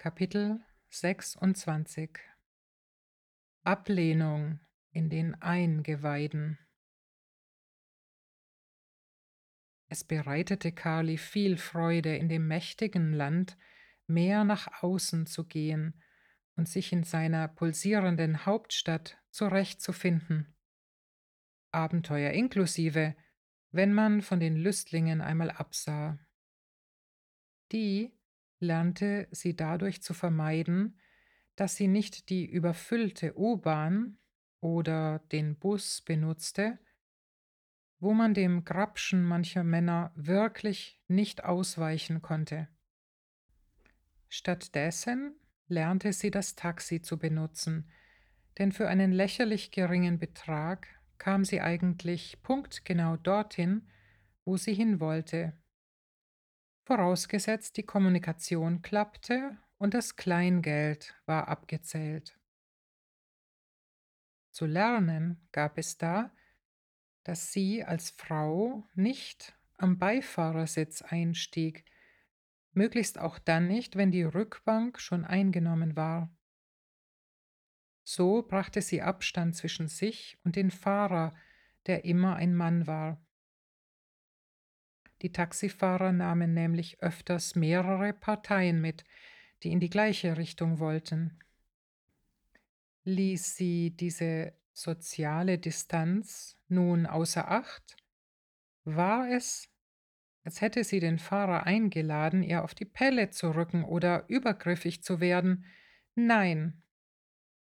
Kapitel 26 Ablehnung in den Eingeweiden Es bereitete Kali viel Freude, in dem mächtigen Land mehr nach außen zu gehen und sich in seiner pulsierenden Hauptstadt zurechtzufinden. Abenteuer inklusive, wenn man von den Lüstlingen einmal absah. Die lernte sie dadurch zu vermeiden, dass sie nicht die überfüllte U-Bahn oder den Bus benutzte, wo man dem Grapschen mancher Männer wirklich nicht ausweichen konnte. Stattdessen lernte sie das Taxi zu benutzen, denn für einen lächerlich geringen Betrag kam sie eigentlich punktgenau dorthin, wo sie hin wollte vorausgesetzt die Kommunikation klappte und das Kleingeld war abgezählt. Zu lernen gab es da, dass sie als Frau nicht am Beifahrersitz einstieg, möglichst auch dann nicht, wenn die Rückbank schon eingenommen war. So brachte sie Abstand zwischen sich und den Fahrer, der immer ein Mann war. Die Taxifahrer nahmen nämlich öfters mehrere Parteien mit, die in die gleiche Richtung wollten. Ließ sie diese soziale Distanz nun außer Acht, war es, als hätte sie den Fahrer eingeladen, ihr auf die Pelle zu rücken oder übergriffig zu werden. Nein.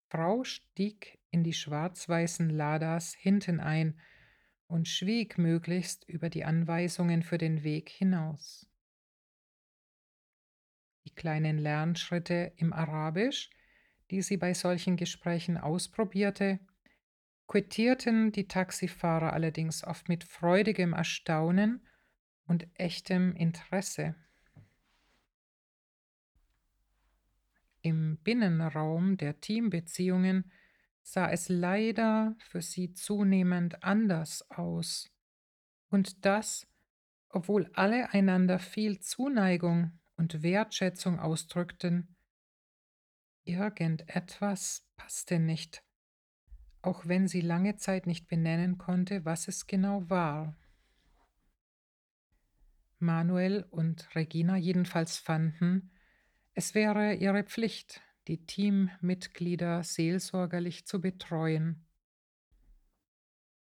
Frau stieg in die schwarz-weißen Ladas hinten ein und schwieg möglichst über die Anweisungen für den Weg hinaus. Die kleinen Lernschritte im Arabisch, die sie bei solchen Gesprächen ausprobierte, quittierten die Taxifahrer allerdings oft mit freudigem Erstaunen und echtem Interesse. Im Binnenraum der Teambeziehungen sah es leider für sie zunehmend anders aus. Und das, obwohl alle einander viel Zuneigung und Wertschätzung ausdrückten. Irgendetwas passte nicht, auch wenn sie lange Zeit nicht benennen konnte, was es genau war. Manuel und Regina jedenfalls fanden, es wäre ihre Pflicht, die Teammitglieder seelsorgerlich zu betreuen.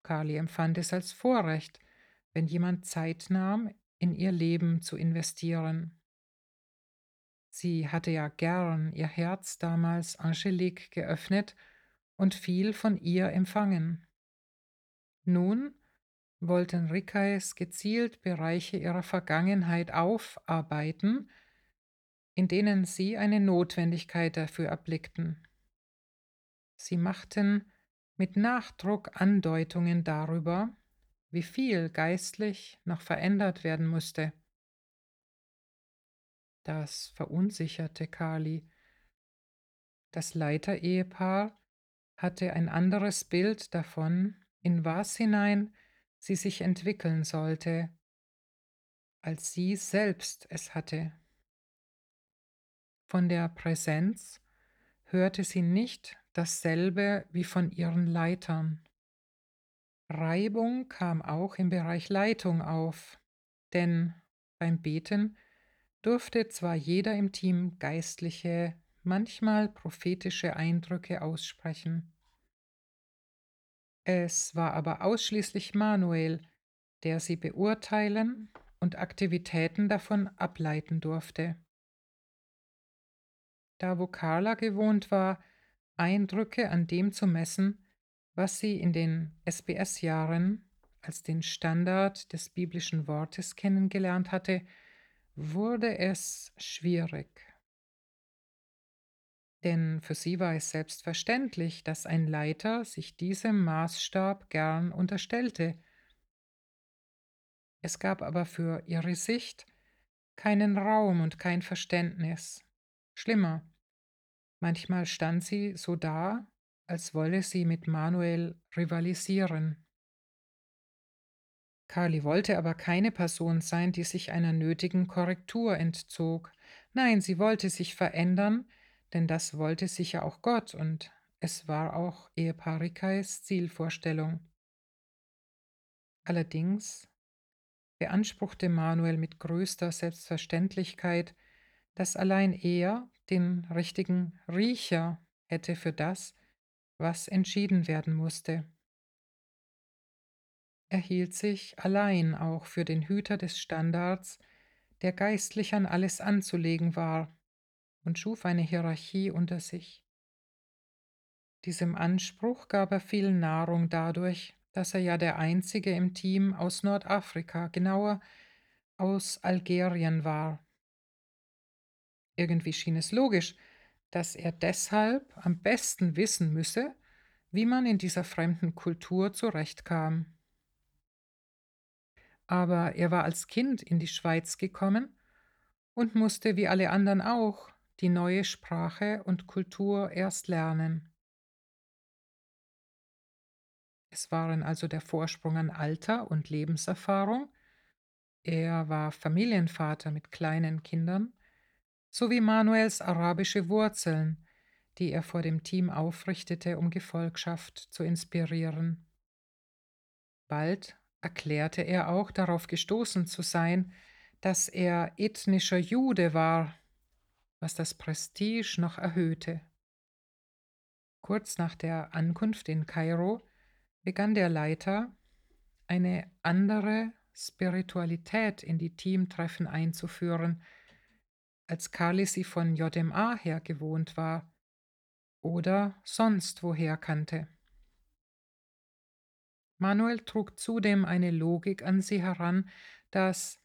Carly empfand es als Vorrecht, wenn jemand Zeit nahm, in ihr Leben zu investieren. Sie hatte ja gern ihr Herz damals Angelique geöffnet und viel von ihr empfangen. Nun wollten Rickais gezielt Bereiche ihrer Vergangenheit aufarbeiten, in denen sie eine Notwendigkeit dafür erblickten. Sie machten mit Nachdruck Andeutungen darüber, wie viel geistlich noch verändert werden musste. Das verunsicherte Kali. Das Leiterehepaar hatte ein anderes Bild davon, in was hinein sie sich entwickeln sollte, als sie selbst es hatte. Von der Präsenz hörte sie nicht dasselbe wie von ihren Leitern. Reibung kam auch im Bereich Leitung auf, denn beim Beten durfte zwar jeder im Team geistliche, manchmal prophetische Eindrücke aussprechen. Es war aber ausschließlich Manuel, der sie beurteilen und Aktivitäten davon ableiten durfte da wo Carla gewohnt war, Eindrücke an dem zu messen, was sie in den SBS-Jahren als den Standard des biblischen Wortes kennengelernt hatte, wurde es schwierig. Denn für sie war es selbstverständlich, dass ein Leiter sich diesem Maßstab gern unterstellte. Es gab aber für ihre Sicht keinen Raum und kein Verständnis. Schlimmer, manchmal stand sie so da, als wolle sie mit Manuel rivalisieren. Carly wollte aber keine Person sein, die sich einer nötigen Korrektur entzog. Nein, sie wollte sich verändern, denn das wollte sicher auch Gott und es war auch Ehepaar Rickais Zielvorstellung. Allerdings beanspruchte Manuel mit größter Selbstverständlichkeit, dass allein er den richtigen Riecher hätte für das, was entschieden werden musste. Er hielt sich allein auch für den Hüter des Standards, der geistlich an alles anzulegen war, und schuf eine Hierarchie unter sich. Diesem Anspruch gab er viel Nahrung dadurch, dass er ja der einzige im Team aus Nordafrika, genauer aus Algerien war. Irgendwie schien es logisch, dass er deshalb am besten wissen müsse, wie man in dieser fremden Kultur zurechtkam. Aber er war als Kind in die Schweiz gekommen und musste wie alle anderen auch die neue Sprache und Kultur erst lernen. Es waren also der Vorsprung an Alter und Lebenserfahrung, er war Familienvater mit kleinen Kindern, sowie Manuels arabische Wurzeln, die er vor dem Team aufrichtete, um Gefolgschaft zu inspirieren. Bald erklärte er auch darauf gestoßen zu sein, dass er ethnischer Jude war, was das Prestige noch erhöhte. Kurz nach der Ankunft in Kairo begann der Leiter, eine andere Spiritualität in die Teamtreffen einzuführen, als Kali sie von JMA her gewohnt war oder sonst woher kannte. Manuel trug zudem eine Logik an sie heran, dass,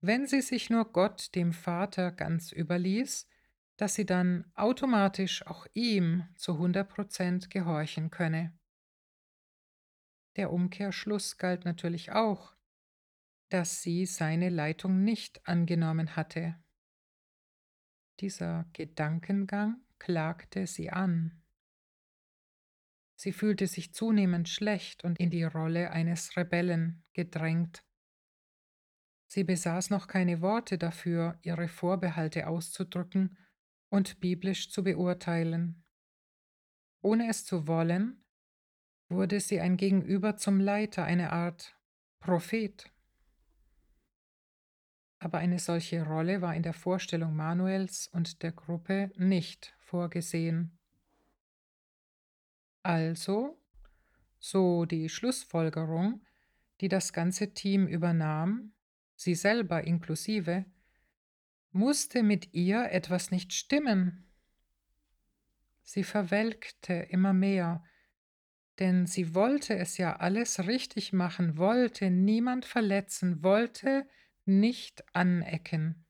wenn sie sich nur Gott, dem Vater, ganz überließ, dass sie dann automatisch auch ihm zu 100 Prozent gehorchen könne. Der Umkehrschluss galt natürlich auch, dass sie seine Leitung nicht angenommen hatte. Dieser Gedankengang klagte sie an. Sie fühlte sich zunehmend schlecht und in die Rolle eines Rebellen gedrängt. Sie besaß noch keine Worte dafür, ihre Vorbehalte auszudrücken und biblisch zu beurteilen. Ohne es zu wollen, wurde sie ein Gegenüber zum Leiter, eine Art Prophet. Aber eine solche Rolle war in der Vorstellung Manuels und der Gruppe nicht vorgesehen. Also, so die Schlussfolgerung, die das ganze Team übernahm, sie selber inklusive, musste mit ihr etwas nicht stimmen. Sie verwelkte immer mehr, denn sie wollte es ja alles richtig machen, wollte niemand verletzen, wollte nicht anecken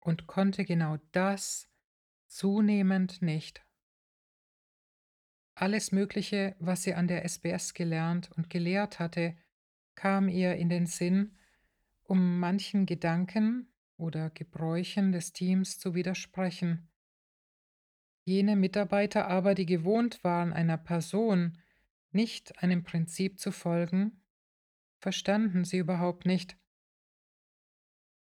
und konnte genau das zunehmend nicht. Alles Mögliche, was sie an der SBS gelernt und gelehrt hatte, kam ihr in den Sinn, um manchen Gedanken oder Gebräuchen des Teams zu widersprechen. Jene Mitarbeiter aber, die gewohnt waren, einer Person, nicht einem Prinzip zu folgen, verstanden sie überhaupt nicht.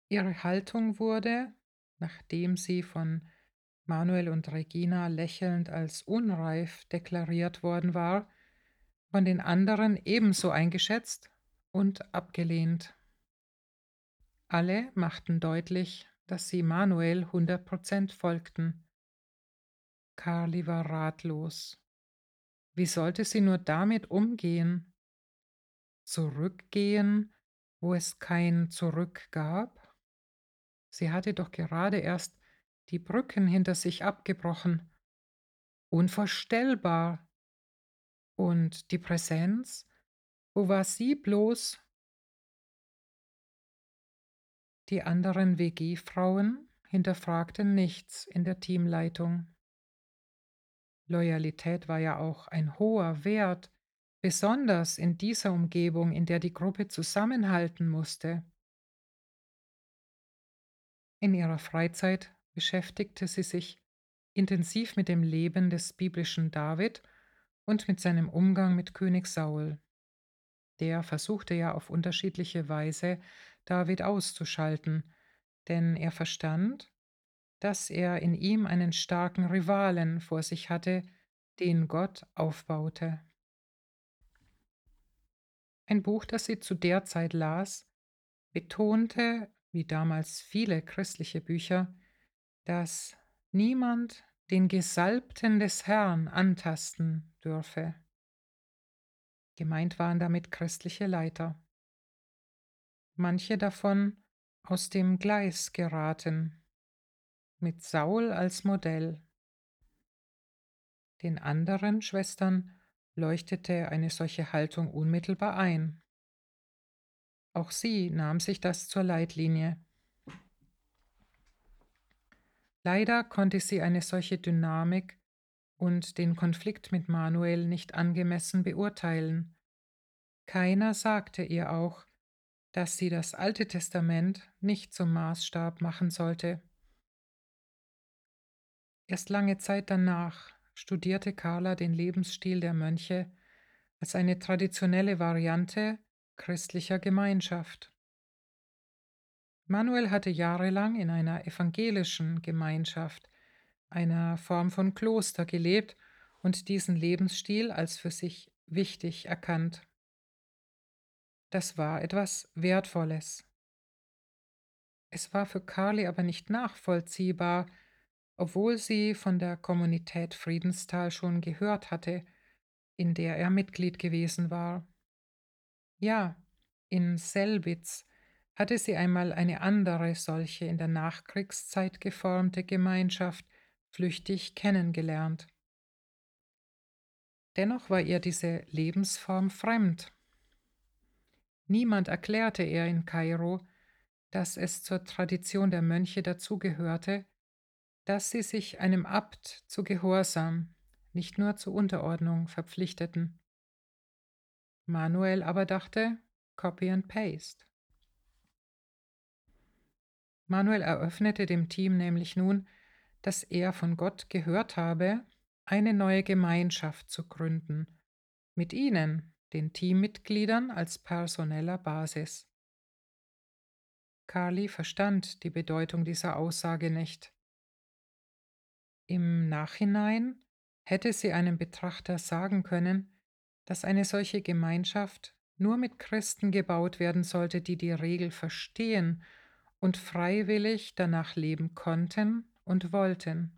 Ihre Haltung wurde, nachdem sie von Manuel und Regina lächelnd als unreif deklariert worden war, von den anderen ebenso eingeschätzt und abgelehnt. Alle machten deutlich, dass sie Manuel 100% folgten. Carly war ratlos. Wie sollte sie nur damit umgehen? Zurückgehen, wo es kein Zurück gab? Sie hatte doch gerade erst die Brücken hinter sich abgebrochen. Unvorstellbar. Und die Präsenz? Wo war sie bloß? Die anderen WG-Frauen hinterfragten nichts in der Teamleitung. Loyalität war ja auch ein hoher Wert, besonders in dieser Umgebung, in der die Gruppe zusammenhalten musste. In ihrer Freizeit beschäftigte sie sich intensiv mit dem Leben des biblischen David und mit seinem Umgang mit König Saul. Der versuchte ja auf unterschiedliche Weise David auszuschalten, denn er verstand, dass er in ihm einen starken Rivalen vor sich hatte, den Gott aufbaute. Ein Buch, das sie zu der Zeit las, betonte, wie damals viele christliche Bücher, dass niemand den Gesalbten des Herrn antasten dürfe. Gemeint waren damit christliche Leiter. Manche davon aus dem Gleis geraten, mit Saul als Modell. Den anderen Schwestern leuchtete eine solche Haltung unmittelbar ein. Auch sie nahm sich das zur Leitlinie. Leider konnte sie eine solche Dynamik und den Konflikt mit Manuel nicht angemessen beurteilen. Keiner sagte ihr auch, dass sie das Alte Testament nicht zum Maßstab machen sollte. Erst lange Zeit danach studierte Carla den Lebensstil der Mönche als eine traditionelle Variante christlicher Gemeinschaft. Manuel hatte jahrelang in einer evangelischen Gemeinschaft, einer Form von Kloster gelebt und diesen Lebensstil als für sich wichtig erkannt. Das war etwas Wertvolles. Es war für Carly aber nicht nachvollziehbar, obwohl sie von der Kommunität Friedenstal schon gehört hatte, in der er Mitglied gewesen war. Ja, in Selbitz hatte sie einmal eine andere solche in der Nachkriegszeit geformte Gemeinschaft flüchtig kennengelernt. Dennoch war ihr diese Lebensform fremd. Niemand erklärte ihr in Kairo, dass es zur Tradition der Mönche dazugehörte, dass sie sich einem Abt zu Gehorsam, nicht nur zur Unterordnung verpflichteten. Manuel aber dachte, Copy and Paste. Manuel eröffnete dem Team nämlich nun, dass er von Gott gehört habe, eine neue Gemeinschaft zu gründen, mit ihnen, den Teammitgliedern, als personeller Basis. Carly verstand die Bedeutung dieser Aussage nicht. Im Nachhinein hätte sie einem Betrachter sagen können, dass eine solche Gemeinschaft nur mit Christen gebaut werden sollte, die die Regel verstehen und freiwillig danach leben konnten und wollten.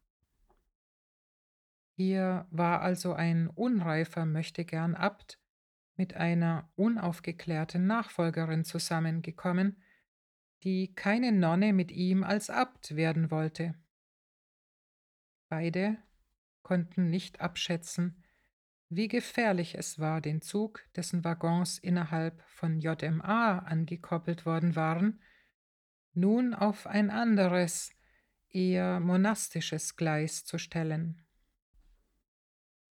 Hier war also ein unreifer Möchtegern Abt mit einer unaufgeklärten Nachfolgerin zusammengekommen, die keine Nonne mit ihm als Abt werden wollte. Beide konnten nicht abschätzen, wie gefährlich es war, den Zug, dessen Waggons innerhalb von JMA angekoppelt worden waren, nun auf ein anderes, eher monastisches Gleis zu stellen.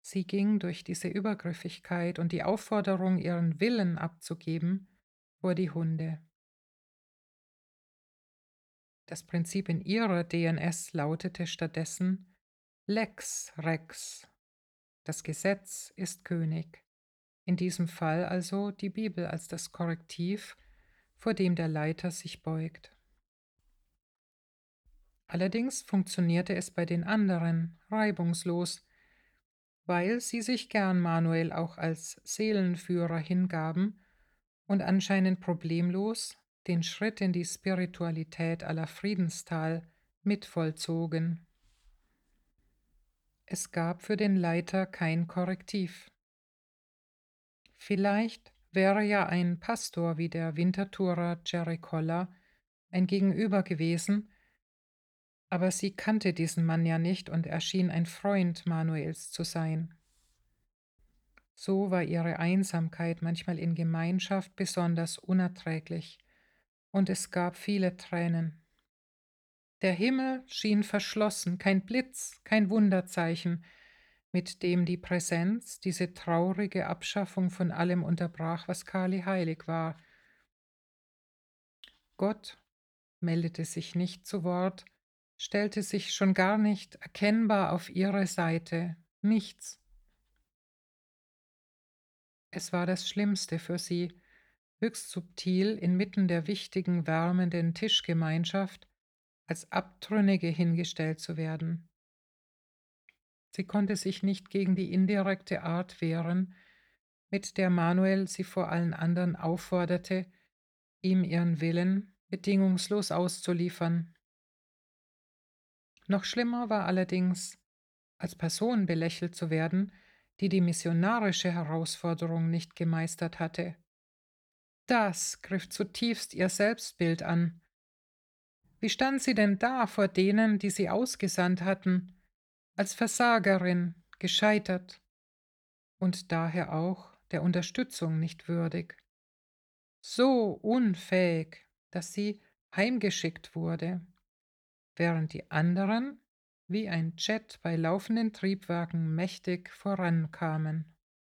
Sie ging durch diese Übergriffigkeit und die Aufforderung, ihren Willen abzugeben, vor die Hunde. Das Prinzip in ihrer DNS lautete stattdessen Lex Rex. Das Gesetz ist König. In diesem Fall also die Bibel als das Korrektiv, vor dem der Leiter sich beugt. Allerdings funktionierte es bei den anderen reibungslos, weil sie sich gern Manuel auch als Seelenführer hingaben und anscheinend problemlos den Schritt in die Spiritualität aller Friedenstal mitvollzogen. Es gab für den Leiter kein Korrektiv. Vielleicht wäre ja ein Pastor wie der Winterthurer Jerry Coller ein Gegenüber gewesen, aber sie kannte diesen Mann ja nicht und erschien ein Freund Manuels zu sein. So war ihre Einsamkeit manchmal in Gemeinschaft besonders unerträglich, und es gab viele Tränen. Der Himmel schien verschlossen, kein Blitz, kein Wunderzeichen, mit dem die Präsenz diese traurige Abschaffung von allem unterbrach, was Kali heilig war. Gott meldete sich nicht zu Wort, stellte sich schon gar nicht erkennbar auf ihre Seite, nichts. Es war das Schlimmste für sie, höchst subtil inmitten der wichtigen, wärmenden Tischgemeinschaft als Abtrünnige hingestellt zu werden. Sie konnte sich nicht gegen die indirekte Art wehren, mit der Manuel sie vor allen anderen aufforderte, ihm ihren Willen bedingungslos auszuliefern. Noch schlimmer war allerdings, als Person belächelt zu werden, die die missionarische Herausforderung nicht gemeistert hatte. Das griff zutiefst ihr Selbstbild an. Wie stand sie denn da vor denen, die sie ausgesandt hatten, als Versagerin, gescheitert und daher auch der Unterstützung nicht würdig? So unfähig, dass sie heimgeschickt wurde, während die anderen wie ein Jet bei laufenden Triebwerken mächtig vorankamen.